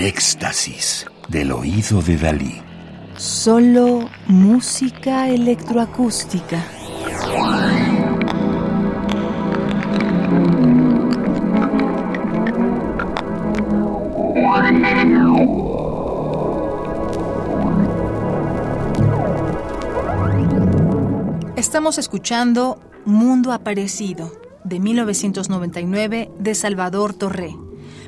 Éxtasis del oído de Dalí. Solo música electroacústica. Estamos escuchando Mundo Aparecido, de 1999, de Salvador Torré.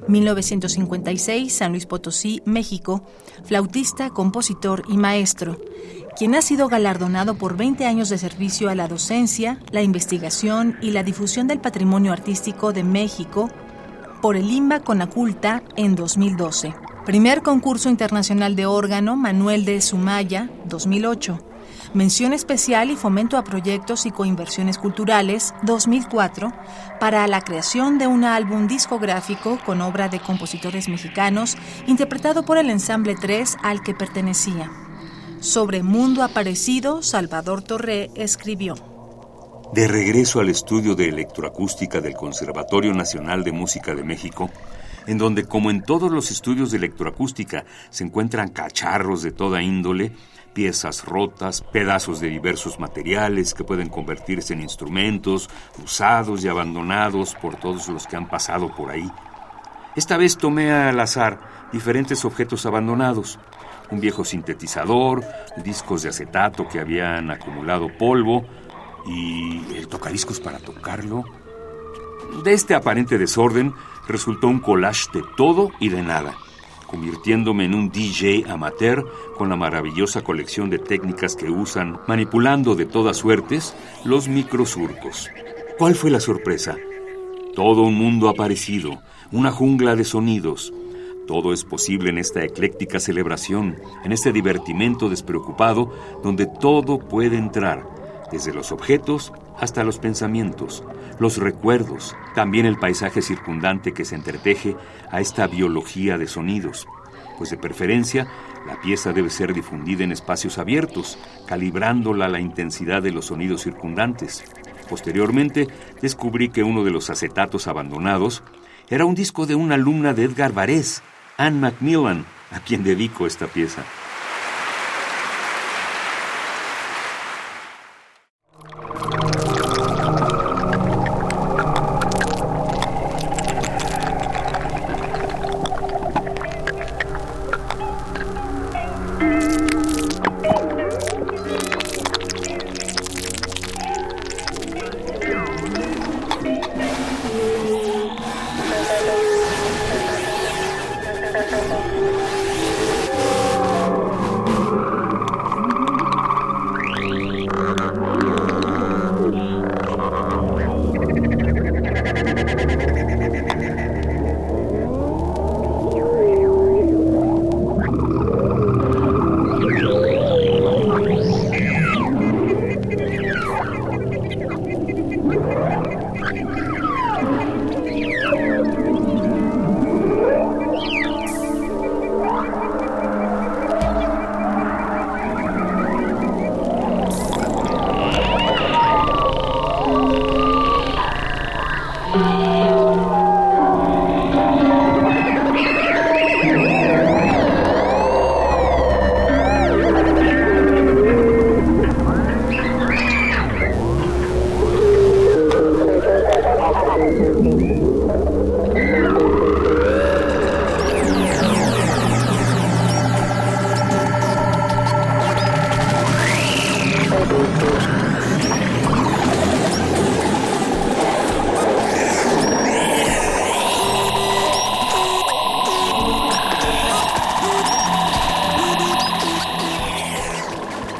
1956, San Luis Potosí, México, flautista, compositor y maestro, quien ha sido galardonado por 20 años de servicio a la docencia, la investigación y la difusión del patrimonio artístico de México por el IMBA Conaculta en 2012. Primer concurso internacional de órgano Manuel de Sumaya, 2008. Mención especial y fomento a proyectos y coinversiones culturales 2004 para la creación de un álbum discográfico con obra de compositores mexicanos interpretado por el ensamble 3 al que pertenecía. Sobre Mundo Aparecido, Salvador Torré escribió. De regreso al estudio de electroacústica del Conservatorio Nacional de Música de México, en donde, como en todos los estudios de electroacústica, se encuentran cacharros de toda índole, piezas rotas, pedazos de diversos materiales que pueden convertirse en instrumentos usados y abandonados por todos los que han pasado por ahí. Esta vez tomé al azar diferentes objetos abandonados, un viejo sintetizador, discos de acetato que habían acumulado polvo y el tocadiscos para tocarlo. De este aparente desorden resultó un collage de todo y de nada convirtiéndome en un DJ amateur con la maravillosa colección de técnicas que usan, manipulando de todas suertes los microsurcos. ¿Cuál fue la sorpresa? Todo un mundo aparecido, una jungla de sonidos. Todo es posible en esta ecléctica celebración, en este divertimento despreocupado donde todo puede entrar, desde los objetos hasta los pensamientos, los recuerdos, también el paisaje circundante que se entreteje a esta biología de sonidos, pues de preferencia la pieza debe ser difundida en espacios abiertos, calibrándola a la intensidad de los sonidos circundantes. Posteriormente descubrí que uno de los acetatos abandonados era un disco de una alumna de Edgar Varese, Anne Macmillan, a quien dedico esta pieza.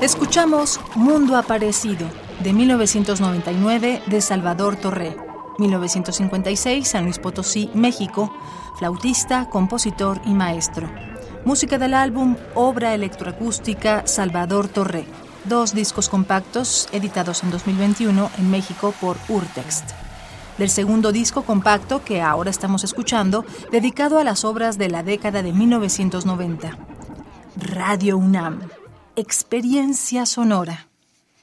Escuchamos Mundo Aparecido, de 1999, de Salvador Torré. 1956, San Luis Potosí, México, flautista, compositor y maestro. Música del álbum Obra Electroacústica Salvador Torré. Dos discos compactos editados en 2021 en México por Urtext. Del segundo disco compacto que ahora estamos escuchando, dedicado a las obras de la década de 1990. Radio UNAM. Experiencia sonora.